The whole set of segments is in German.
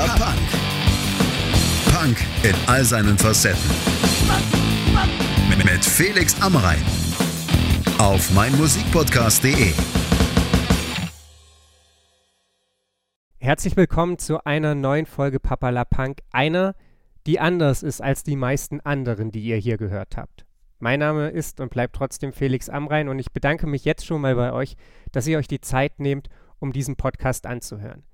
Papala Punk. Punk in all seinen Facetten. Mit Felix Amrein. Auf meinmusikpodcast.de. Herzlich willkommen zu einer neuen Folge Papala Punk. Einer, die anders ist als die meisten anderen, die ihr hier gehört habt. Mein Name ist und bleibt trotzdem Felix Amrein und ich bedanke mich jetzt schon mal bei euch, dass ihr euch die Zeit nehmt, um diesen Podcast anzuhören.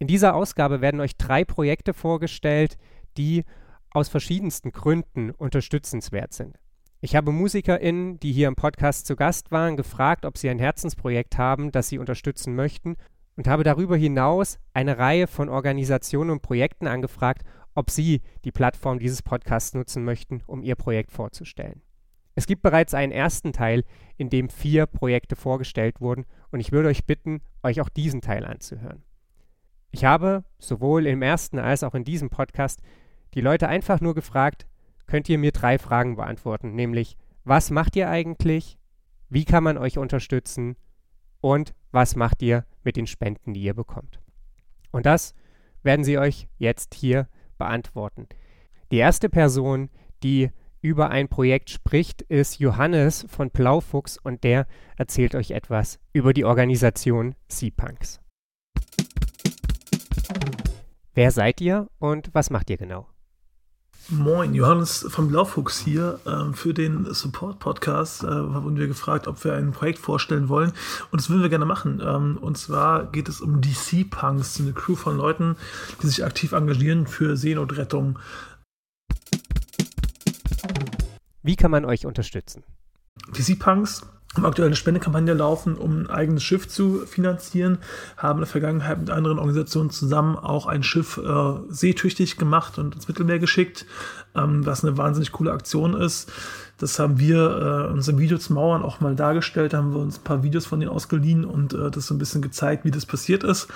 In dieser Ausgabe werden euch drei Projekte vorgestellt, die aus verschiedensten Gründen unterstützenswert sind. Ich habe MusikerInnen, die hier im Podcast zu Gast waren, gefragt, ob sie ein Herzensprojekt haben, das sie unterstützen möchten und habe darüber hinaus eine Reihe von Organisationen und Projekten angefragt, ob Sie die Plattform dieses Podcasts nutzen möchten, um Ihr Projekt vorzustellen. Es gibt bereits einen ersten Teil, in dem vier Projekte vorgestellt wurden und ich würde euch bitten, euch auch diesen Teil anzuhören. Ich habe sowohl im ersten als auch in diesem Podcast die Leute einfach nur gefragt, könnt ihr mir drei Fragen beantworten, nämlich was macht ihr eigentlich, wie kann man euch unterstützen und was macht ihr mit den Spenden, die ihr bekommt. Und das werden sie euch jetzt hier beantworten. Die erste Person, die über ein Projekt spricht, ist Johannes von Blaufuchs und der erzählt euch etwas über die Organisation Sea-Punks. Wer seid ihr und was macht ihr genau? Moin, Johannes von Blaufuchs hier. Ähm, für den Support-Podcast äh, wurden wir gefragt, ob wir ein Projekt vorstellen wollen. Und das würden wir gerne machen. Ähm, und zwar geht es um DC-Punks, eine Crew von Leuten, die sich aktiv engagieren für Seenotrettung. Wie kann man euch unterstützen? DC-Punks haben aktuell eine Spendekampagne laufen, um ein eigenes Schiff zu finanzieren, haben in der Vergangenheit mit anderen Organisationen zusammen auch ein Schiff äh, seetüchtig gemacht und ins Mittelmeer geschickt, ähm, was eine wahnsinnig coole Aktion ist. Das haben wir äh, uns im Video zu Mauern auch mal dargestellt, da haben wir uns ein paar Videos von denen ausgeliehen und äh, das so ein bisschen gezeigt, wie das passiert ist.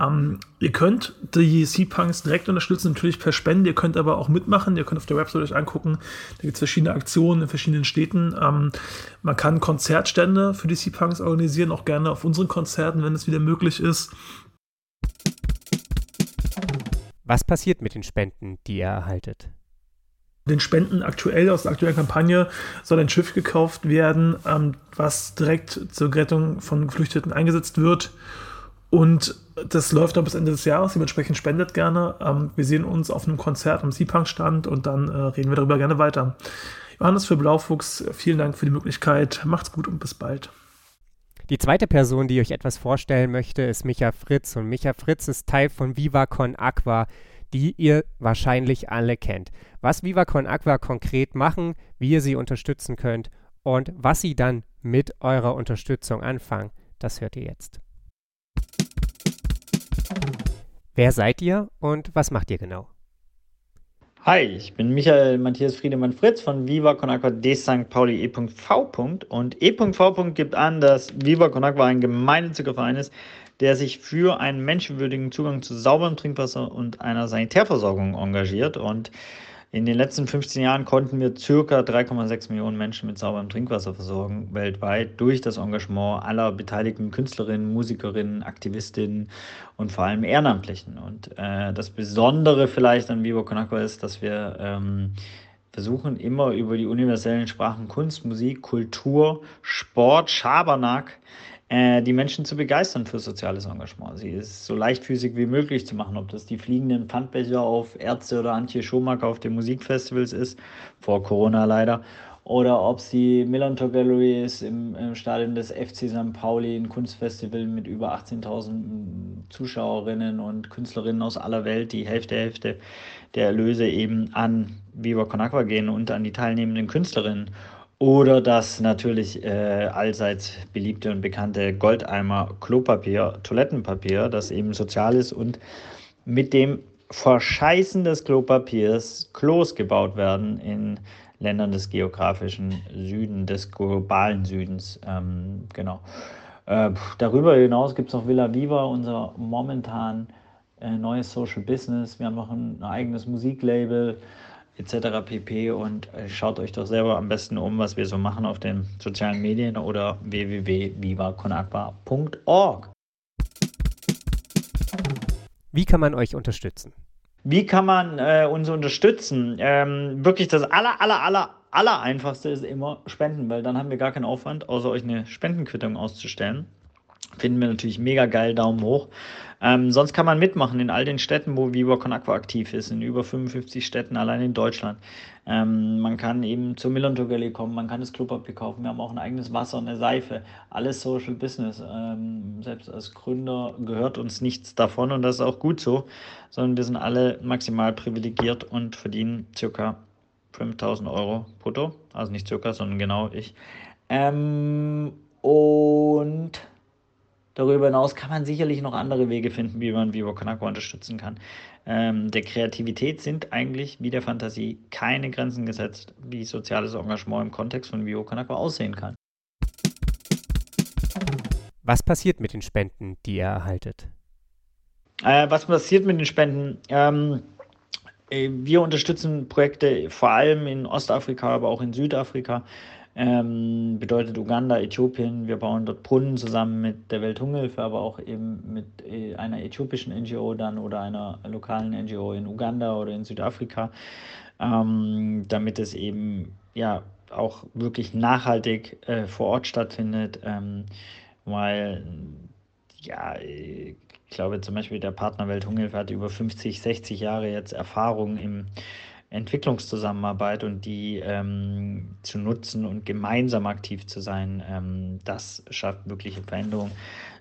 Ähm, ihr könnt die Sea-Punks direkt unterstützen, natürlich per Spende. Ihr könnt aber auch mitmachen. Ihr könnt auf der Website euch angucken. Da gibt es verschiedene Aktionen in verschiedenen Städten. Ähm, man kann Konzertstände für die Sea-Punks organisieren, auch gerne auf unseren Konzerten, wenn es wieder möglich ist. Was passiert mit den Spenden, die ihr erhaltet? den Spenden aktuell aus der aktuellen Kampagne soll ein Schiff gekauft werden, ähm, was direkt zur Rettung von Geflüchteten eingesetzt wird. Und das läuft noch bis Ende des Jahres, dementsprechend spendet gerne. Ähm, wir sehen uns auf einem Konzert am Seapunk-Stand und dann äh, reden wir darüber gerne weiter. Johannes für Blaufuchs, vielen Dank für die Möglichkeit. Macht's gut und bis bald. Die zweite Person, die euch etwas vorstellen möchte, ist Micha Fritz. Und Micha Fritz ist Teil von Viva Con Aqua, die ihr wahrscheinlich alle kennt. Was Viva Con Aqua konkret machen, wie ihr sie unterstützen könnt und was sie dann mit eurer Unterstützung anfangen, das hört ihr jetzt. Wer seid ihr und was macht ihr genau? Hi, ich bin Michael Matthias Friedemann Fritz von Viva Con Agua de St. Pauli E.V. Und E.V. gibt an, dass Viva Con Agua ein gemeinnütziger Verein ist, der sich für einen menschenwürdigen Zugang zu sauberem Trinkwasser und einer Sanitärversorgung engagiert. Und in den letzten 15 Jahren konnten wir circa 3,6 Millionen Menschen mit sauberem Trinkwasser versorgen, weltweit, durch das Engagement aller beteiligten Künstlerinnen, Musikerinnen, Aktivistinnen und vor allem Ehrenamtlichen. Und äh, das Besondere vielleicht an Vivo Con ist, dass wir ähm, versuchen, immer über die universellen Sprachen Kunst, Musik, Kultur, Sport, Schabernack, äh, die Menschen zu begeistern für soziales Engagement. Sie ist so leichtfüßig wie möglich zu machen, ob das die fliegenden Pfandbecher auf Ärzte oder Antje Schumacher auf den Musikfestivals ist, vor Corona leider, oder ob es die Millantor Gallery ist im, im, Stadion des FC St. Pauli, ein Kunstfestival mit über 18.000 Zuschauerinnen und Künstlerinnen aus aller Welt, die Hälfte, Hälfte der Erlöse eben an Viva Con Aqua gehen und an die teilnehmenden Künstlerinnen. Oder das natürlich äh, allseits beliebte und bekannte Goldeimer Klopapier, Toilettenpapier, das eben sozial ist und mit dem Verscheißen des Klopapiers Klos gebaut werden in Ländern des geografischen Süden, des globalen Südens. Ähm, genau. Äh, darüber hinaus gibt es noch Villa Viva, unser momentan äh, neues Social Business. Wir haben noch ein, ein eigenes Musiklabel etc. pp. Und äh, schaut euch doch selber am besten um, was wir so machen auf den sozialen Medien oder www.vivaconagua.org. Wie kann man euch unterstützen? Wie kann man äh, uns unterstützen? Ähm, wirklich das aller, aller, aller, aller einfachste ist immer Spenden, weil dann haben wir gar keinen Aufwand, außer euch eine Spendenquittung auszustellen. Finden wir natürlich mega geil, Daumen hoch. Ähm, sonst kann man mitmachen in all den Städten, wo Viva Con Aqua aktiv ist, in über 55 Städten allein in Deutschland. Ähm, man kann eben zur Millon Gallery kommen, man kann das Klopapier kaufen, wir haben auch ein eigenes Wasser, eine Seife, alles Social Business. Ähm, selbst als Gründer gehört uns nichts davon und das ist auch gut so, sondern wir sind alle maximal privilegiert und verdienen circa 5000 Euro brutto, also nicht circa, sondern genau ich. Ähm, und Darüber hinaus kann man sicherlich noch andere Wege finden, wie man Vivo Kanako unterstützen kann. Ähm, der Kreativität sind eigentlich wie der Fantasie keine Grenzen gesetzt, wie soziales Engagement im Kontext von Vivo Kanako aussehen kann. Was passiert mit den Spenden, die ihr erhaltet? Äh, was passiert mit den Spenden? Ähm, äh, wir unterstützen Projekte vor allem in Ostafrika, aber auch in Südafrika ähm, bedeutet Uganda, Äthiopien. Wir bauen dort Brunnen zusammen mit der Welthungerhilfe, aber auch eben mit äh, einer äthiopischen NGO dann oder einer lokalen NGO in Uganda oder in Südafrika, ähm, damit es eben ja auch wirklich nachhaltig äh, vor Ort stattfindet, ähm, weil ja, ich glaube zum Beispiel der Partner Welthungerhilfe hat über 50, 60 Jahre jetzt Erfahrung im Entwicklungszusammenarbeit und die ähm, zu nutzen und gemeinsam aktiv zu sein, ähm, das schafft wirkliche Veränderung.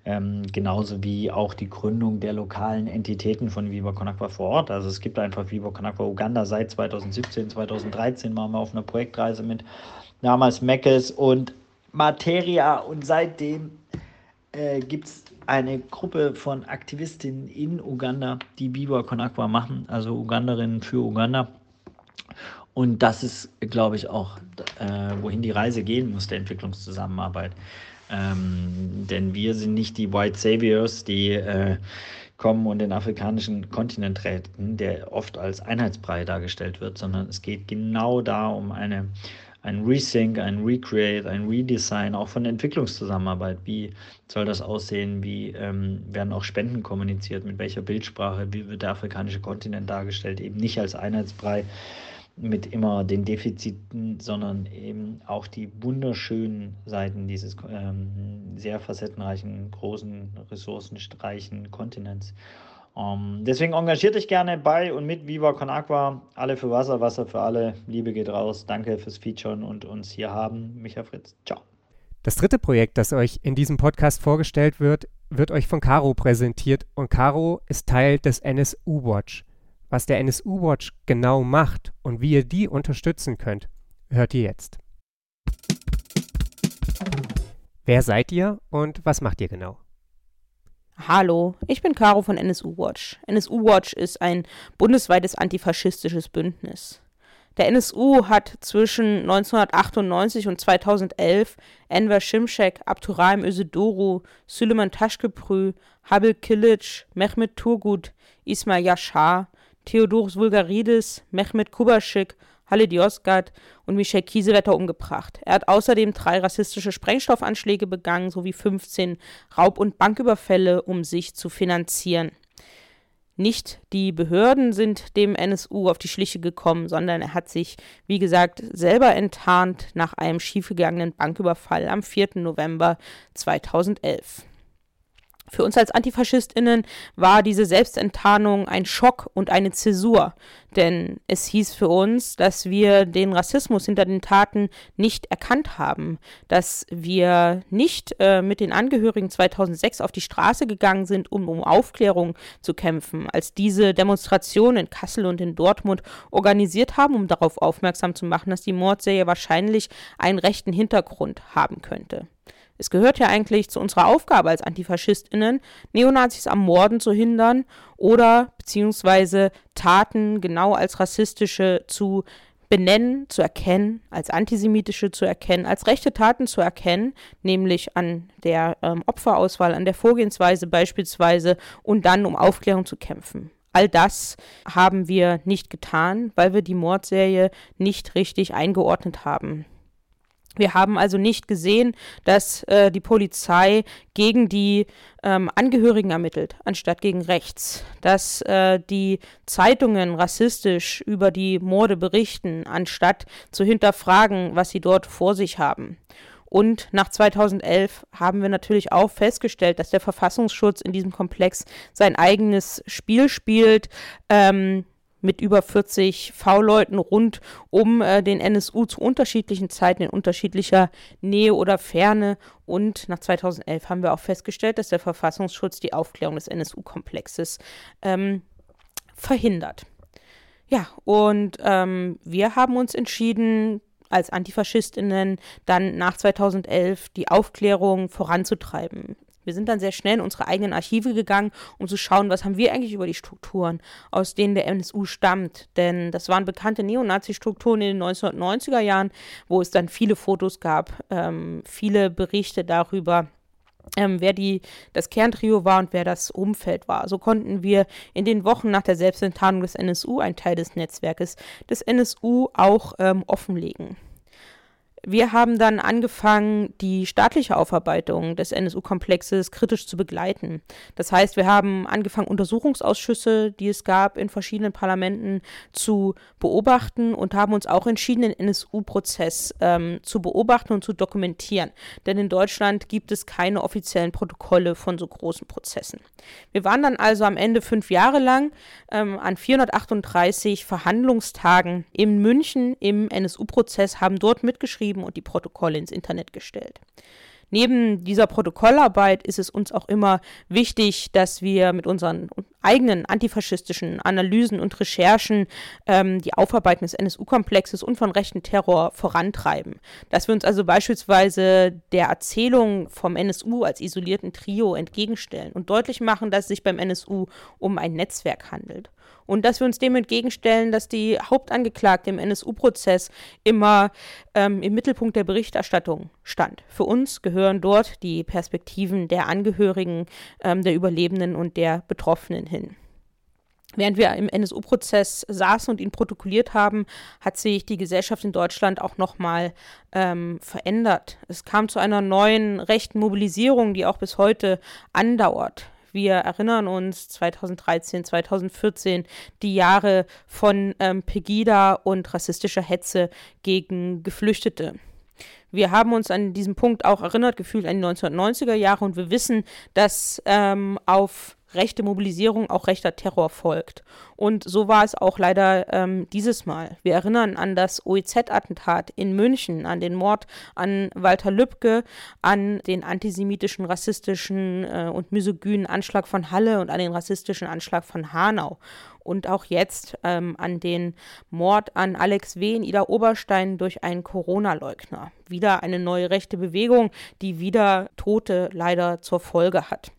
Ähm, genauso wie auch die Gründung der lokalen Entitäten von Viva Conakwa vor Ort. Also es gibt einfach Viva Conakwa Uganda seit 2017, 2013 waren wir auf einer Projektreise mit damals Meckes und Materia und seitdem äh, gibt es eine Gruppe von Aktivistinnen in Uganda, die Biber Conakwa machen, also Uganderinnen für Uganda. Und das ist, glaube ich, auch, äh, wohin die Reise gehen muss, der Entwicklungszusammenarbeit. Ähm, denn wir sind nicht die White Saviors, die äh, kommen und den afrikanischen Kontinent retten, der oft als Einheitsbrei dargestellt wird, sondern es geht genau da um eine, ein Resync, ein Recreate, ein Redesign, auch von der Entwicklungszusammenarbeit. Wie soll das aussehen? Wie ähm, werden auch Spenden kommuniziert? Mit welcher Bildsprache? Wie wird der afrikanische Kontinent dargestellt? Eben nicht als Einheitsbrei mit immer den Defiziten, sondern eben auch die wunderschönen Seiten dieses ähm, sehr facettenreichen, großen, ressourcenreichen Kontinents. Ähm, deswegen engagiert euch gerne bei und mit Viva Con Aqua. Alle für Wasser, Wasser für alle. Liebe geht raus. Danke fürs Featuren und uns hier haben. Micha Fritz. Ciao. Das dritte Projekt, das euch in diesem Podcast vorgestellt wird, wird euch von Caro präsentiert und Caro ist Teil des NSU Watch. Was der NSU Watch genau macht und wie ihr die unterstützen könnt, hört ihr jetzt. Wer seid ihr und was macht ihr genau? Hallo, ich bin Caro von NSU Watch. NSU Watch ist ein bundesweites antifaschistisches Bündnis. Der NSU hat zwischen 1998 und 2011 Enver Şimşek, Abdurrahim Özedoru, Süleyman Taşköprü, Habil Kilic, Mehmet Turgut, Ismail Yashar, Theodorus Vulgaridis, Mehmet Kubaschik, Halle Yozgat und Michel Kiesewetter umgebracht. Er hat außerdem drei rassistische Sprengstoffanschläge begangen sowie 15 Raub- und Banküberfälle, um sich zu finanzieren. Nicht die Behörden sind dem NSU auf die Schliche gekommen, sondern er hat sich, wie gesagt, selber enttarnt nach einem schiefgegangenen Banküberfall am 4. November 2011. Für uns als AntifaschistInnen war diese Selbstenttarnung ein Schock und eine Zäsur, denn es hieß für uns, dass wir den Rassismus hinter den Taten nicht erkannt haben, dass wir nicht äh, mit den Angehörigen 2006 auf die Straße gegangen sind, um um Aufklärung zu kämpfen, als diese Demonstration in Kassel und in Dortmund organisiert haben, um darauf aufmerksam zu machen, dass die Mordserie wahrscheinlich einen rechten Hintergrund haben könnte. Es gehört ja eigentlich zu unserer Aufgabe als AntifaschistInnen, Neonazis am Morden zu hindern oder beziehungsweise Taten genau als rassistische zu benennen, zu erkennen, als antisemitische zu erkennen, als rechte Taten zu erkennen, nämlich an der ähm, Opferauswahl, an der Vorgehensweise beispielsweise und dann um Aufklärung zu kämpfen. All das haben wir nicht getan, weil wir die Mordserie nicht richtig eingeordnet haben. Wir haben also nicht gesehen, dass äh, die Polizei gegen die ähm, Angehörigen ermittelt, anstatt gegen rechts. Dass äh, die Zeitungen rassistisch über die Morde berichten, anstatt zu hinterfragen, was sie dort vor sich haben. Und nach 2011 haben wir natürlich auch festgestellt, dass der Verfassungsschutz in diesem Komplex sein eigenes Spiel spielt. Ähm, mit über 40 V-Leuten rund um äh, den NSU zu unterschiedlichen Zeiten in unterschiedlicher Nähe oder Ferne. Und nach 2011 haben wir auch festgestellt, dass der Verfassungsschutz die Aufklärung des NSU-Komplexes ähm, verhindert. Ja, und ähm, wir haben uns entschieden, als Antifaschistinnen dann nach 2011 die Aufklärung voranzutreiben. Wir sind dann sehr schnell in unsere eigenen Archive gegangen, um zu schauen, was haben wir eigentlich über die Strukturen, aus denen der NSU stammt. Denn das waren bekannte Neonazi-Strukturen in den 1990er Jahren, wo es dann viele Fotos gab, ähm, viele Berichte darüber, ähm, wer die, das Kerntrio war und wer das Umfeld war. So konnten wir in den Wochen nach der Selbstenttarnung des NSU einen Teil des Netzwerkes des NSU auch ähm, offenlegen. Wir haben dann angefangen, die staatliche Aufarbeitung des NSU-Komplexes kritisch zu begleiten. Das heißt, wir haben angefangen, Untersuchungsausschüsse, die es gab in verschiedenen Parlamenten, zu beobachten und haben uns auch entschieden, den NSU-Prozess ähm, zu beobachten und zu dokumentieren. Denn in Deutschland gibt es keine offiziellen Protokolle von so großen Prozessen. Wir waren dann also am Ende fünf Jahre lang ähm, an 438 Verhandlungstagen in München im NSU-Prozess, haben dort mitgeschrieben, geschrieben und die Protokolle ins Internet gestellt. Neben dieser Protokollarbeit ist es uns auch immer wichtig, dass wir mit unseren eigenen antifaschistischen Analysen und Recherchen ähm, die Aufarbeitung des NSU-Komplexes und von rechten Terror vorantreiben. Dass wir uns also beispielsweise der Erzählung vom NSU als isolierten Trio entgegenstellen und deutlich machen, dass es sich beim NSU um ein Netzwerk handelt und dass wir uns dem entgegenstellen, dass die Hauptangeklagte im NSU-Prozess immer ähm, im Mittelpunkt der Berichterstattung stand. Für uns gehören dort die Perspektiven der Angehörigen, ähm, der Überlebenden und der Betroffenen hin. Während wir im NSU-Prozess saßen und ihn protokolliert haben, hat sich die Gesellschaft in Deutschland auch nochmal ähm, verändert. Es kam zu einer neuen rechten Mobilisierung, die auch bis heute andauert. Wir erinnern uns 2013, 2014, die Jahre von ähm, Pegida und rassistischer Hetze gegen Geflüchtete. Wir haben uns an diesem Punkt auch erinnert gefühlt an die 1990er Jahre und wir wissen, dass ähm, auf rechte Mobilisierung auch rechter Terror folgt. Und so war es auch leider ähm, dieses Mal. Wir erinnern an das OEZ-Attentat in München, an den Mord an Walter Lübcke, an den antisemitischen, rassistischen äh, und misogynen Anschlag von Halle und an den rassistischen Anschlag von Hanau. Und auch jetzt ähm, an den Mord an Alex W. in Ida Oberstein durch einen Corona-Leugner. Wieder eine neue rechte Bewegung, die wieder Tote leider zur Folge hat.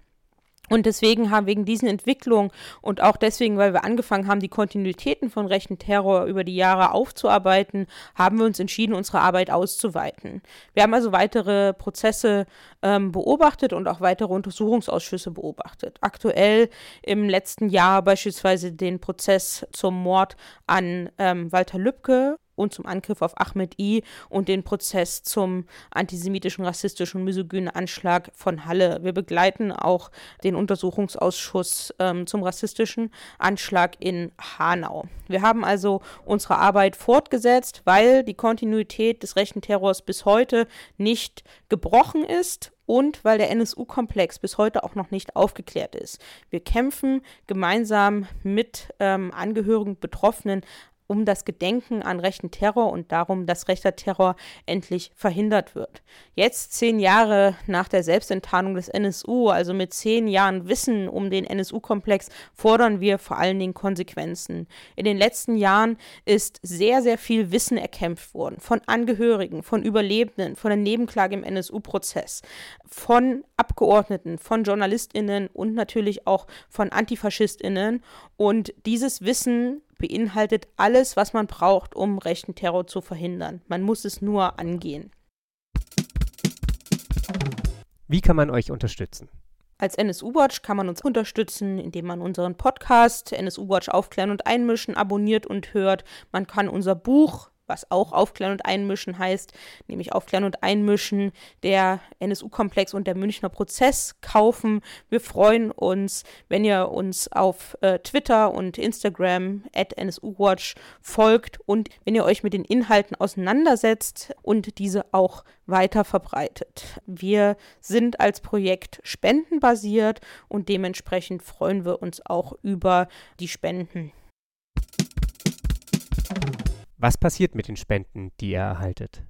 Und deswegen haben wegen diesen Entwicklungen und auch deswegen, weil wir angefangen haben, die Kontinuitäten von rechten Terror über die Jahre aufzuarbeiten, haben wir uns entschieden, unsere Arbeit auszuweiten. Wir haben also weitere Prozesse ähm, beobachtet und auch weitere Untersuchungsausschüsse beobachtet. Aktuell im letzten Jahr beispielsweise den Prozess zum Mord an ähm, Walter Lübcke und zum Angriff auf Ahmed I und den Prozess zum antisemitischen, rassistischen misogynen Anschlag von Halle. Wir begleiten auch den Untersuchungsausschuss ähm, zum rassistischen Anschlag in Hanau. Wir haben also unsere Arbeit fortgesetzt, weil die Kontinuität des rechten Terrors bis heute nicht gebrochen ist und weil der NSU-Komplex bis heute auch noch nicht aufgeklärt ist. Wir kämpfen gemeinsam mit ähm, Angehörigen, Betroffenen um das Gedenken an rechten Terror und darum, dass rechter Terror endlich verhindert wird. Jetzt, zehn Jahre nach der Selbstenttarnung des NSU, also mit zehn Jahren Wissen um den NSU-Komplex, fordern wir vor allen Dingen Konsequenzen. In den letzten Jahren ist sehr, sehr viel Wissen erkämpft worden von Angehörigen, von Überlebenden, von der Nebenklage im NSU-Prozess, von Abgeordneten, von JournalistInnen und natürlich auch von AntifaschistInnen. Und dieses Wissen beinhaltet alles, was man braucht, um rechten Terror zu verhindern. Man muss es nur angehen. Wie kann man euch unterstützen? Als NSU Watch kann man uns unterstützen, indem man unseren Podcast NSU Watch aufklären und einmischen abonniert und hört. Man kann unser Buch was auch Aufklären und Einmischen heißt, nämlich Aufklären und Einmischen der NSU-Komplex und der Münchner Prozess kaufen. Wir freuen uns, wenn ihr uns auf äh, Twitter und Instagram at NSUWatch folgt und wenn ihr euch mit den Inhalten auseinandersetzt und diese auch weiter verbreitet. Wir sind als Projekt spendenbasiert und dementsprechend freuen wir uns auch über die Spenden. Was passiert mit den Spenden, die ihr erhaltet?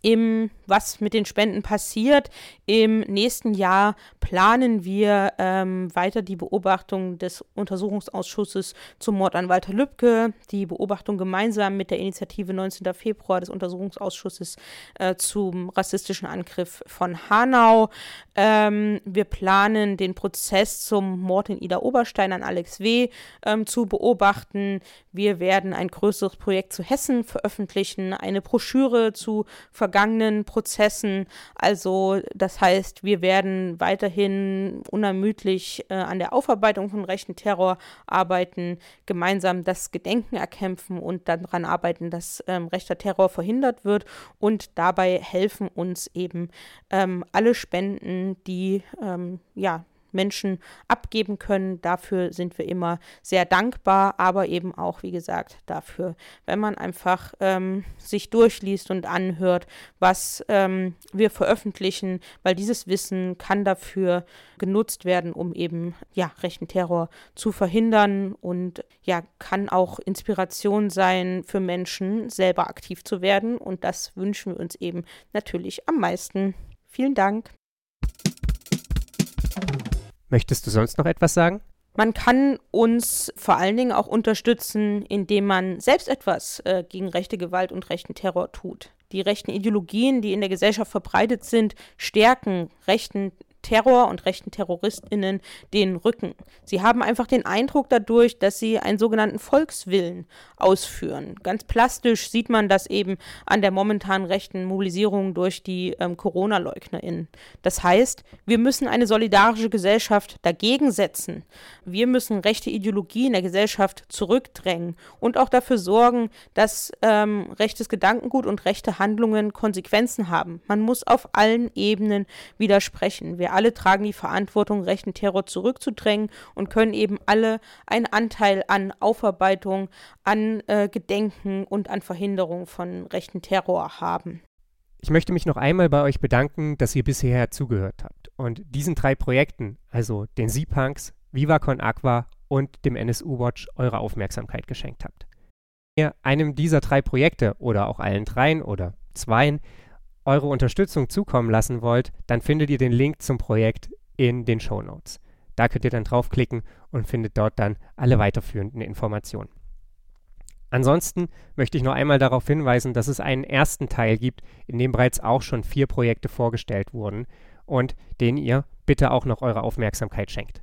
Im, was mit den Spenden passiert. Im nächsten Jahr planen wir ähm, weiter die Beobachtung des Untersuchungsausschusses zum Mord an Walter Lübcke, die Beobachtung gemeinsam mit der Initiative 19. Februar des Untersuchungsausschusses äh, zum rassistischen Angriff von Hanau. Ähm, wir planen den Prozess zum Mord in Ida Oberstein an Alex W. Ähm, zu beobachten. Wir werden ein größeres Projekt zu Hessen veröffentlichen, eine Broschüre zu ver vergangenen Prozessen. Also das heißt, wir werden weiterhin unermüdlich äh, an der Aufarbeitung von rechten Terror arbeiten, gemeinsam das Gedenken erkämpfen und dann daran arbeiten, dass ähm, rechter Terror verhindert wird. Und dabei helfen uns eben ähm, alle Spenden, die ähm, ja Menschen abgeben können. Dafür sind wir immer sehr dankbar, aber eben auch, wie gesagt, dafür, wenn man einfach ähm, sich durchliest und anhört, was ähm, wir veröffentlichen, weil dieses Wissen kann dafür genutzt werden, um eben ja rechten Terror zu verhindern und ja kann auch Inspiration sein für Menschen, selber aktiv zu werden und das wünschen wir uns eben natürlich am meisten. Vielen Dank. Möchtest du sonst noch etwas sagen? Man kann uns vor allen Dingen auch unterstützen, indem man selbst etwas äh, gegen rechte Gewalt und rechten Terror tut. Die rechten Ideologien, die in der Gesellschaft verbreitet sind, stärken rechten Terror und rechten TerroristInnen den Rücken. Sie haben einfach den Eindruck dadurch, dass sie einen sogenannten Volkswillen ausführen. Ganz plastisch sieht man das eben an der momentanen rechten Mobilisierung durch die ähm, Corona-LeugnerInnen. Das heißt, wir müssen eine solidarische Gesellschaft dagegen setzen. Wir müssen rechte Ideologie in der Gesellschaft zurückdrängen und auch dafür sorgen, dass ähm, rechtes Gedankengut und rechte Handlungen Konsequenzen haben. Man muss auf allen Ebenen widersprechen. Wir wir alle tragen die Verantwortung, rechten Terror zurückzudrängen und können eben alle einen Anteil an Aufarbeitung, an äh, Gedenken und an Verhinderung von rechten Terror haben. Ich möchte mich noch einmal bei euch bedanken, dass ihr bisher zugehört habt und diesen drei Projekten, also den Sea-Punks, Viva Con Aqua und dem NSU Watch, eure Aufmerksamkeit geschenkt habt. Wenn ihr einem dieser drei Projekte oder auch allen dreien oder zweien eure Unterstützung zukommen lassen wollt, dann findet ihr den Link zum Projekt in den Show Notes. Da könnt ihr dann draufklicken und findet dort dann alle weiterführenden Informationen. Ansonsten möchte ich noch einmal darauf hinweisen, dass es einen ersten Teil gibt, in dem bereits auch schon vier Projekte vorgestellt wurden und den ihr bitte auch noch eure Aufmerksamkeit schenkt.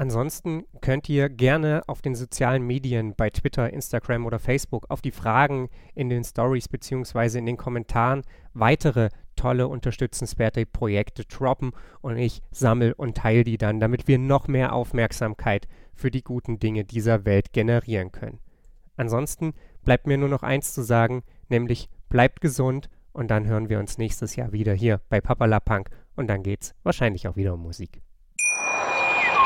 Ansonsten könnt ihr gerne auf den sozialen Medien bei Twitter, Instagram oder Facebook auf die Fragen in den Stories bzw. in den Kommentaren weitere tolle unterstützenswerte Projekte droppen und ich sammle und teile die dann, damit wir noch mehr Aufmerksamkeit für die guten Dinge dieser Welt generieren können. Ansonsten bleibt mir nur noch eins zu sagen, nämlich bleibt gesund und dann hören wir uns nächstes Jahr wieder hier bei Papalapunk und dann geht's wahrscheinlich auch wieder um Musik.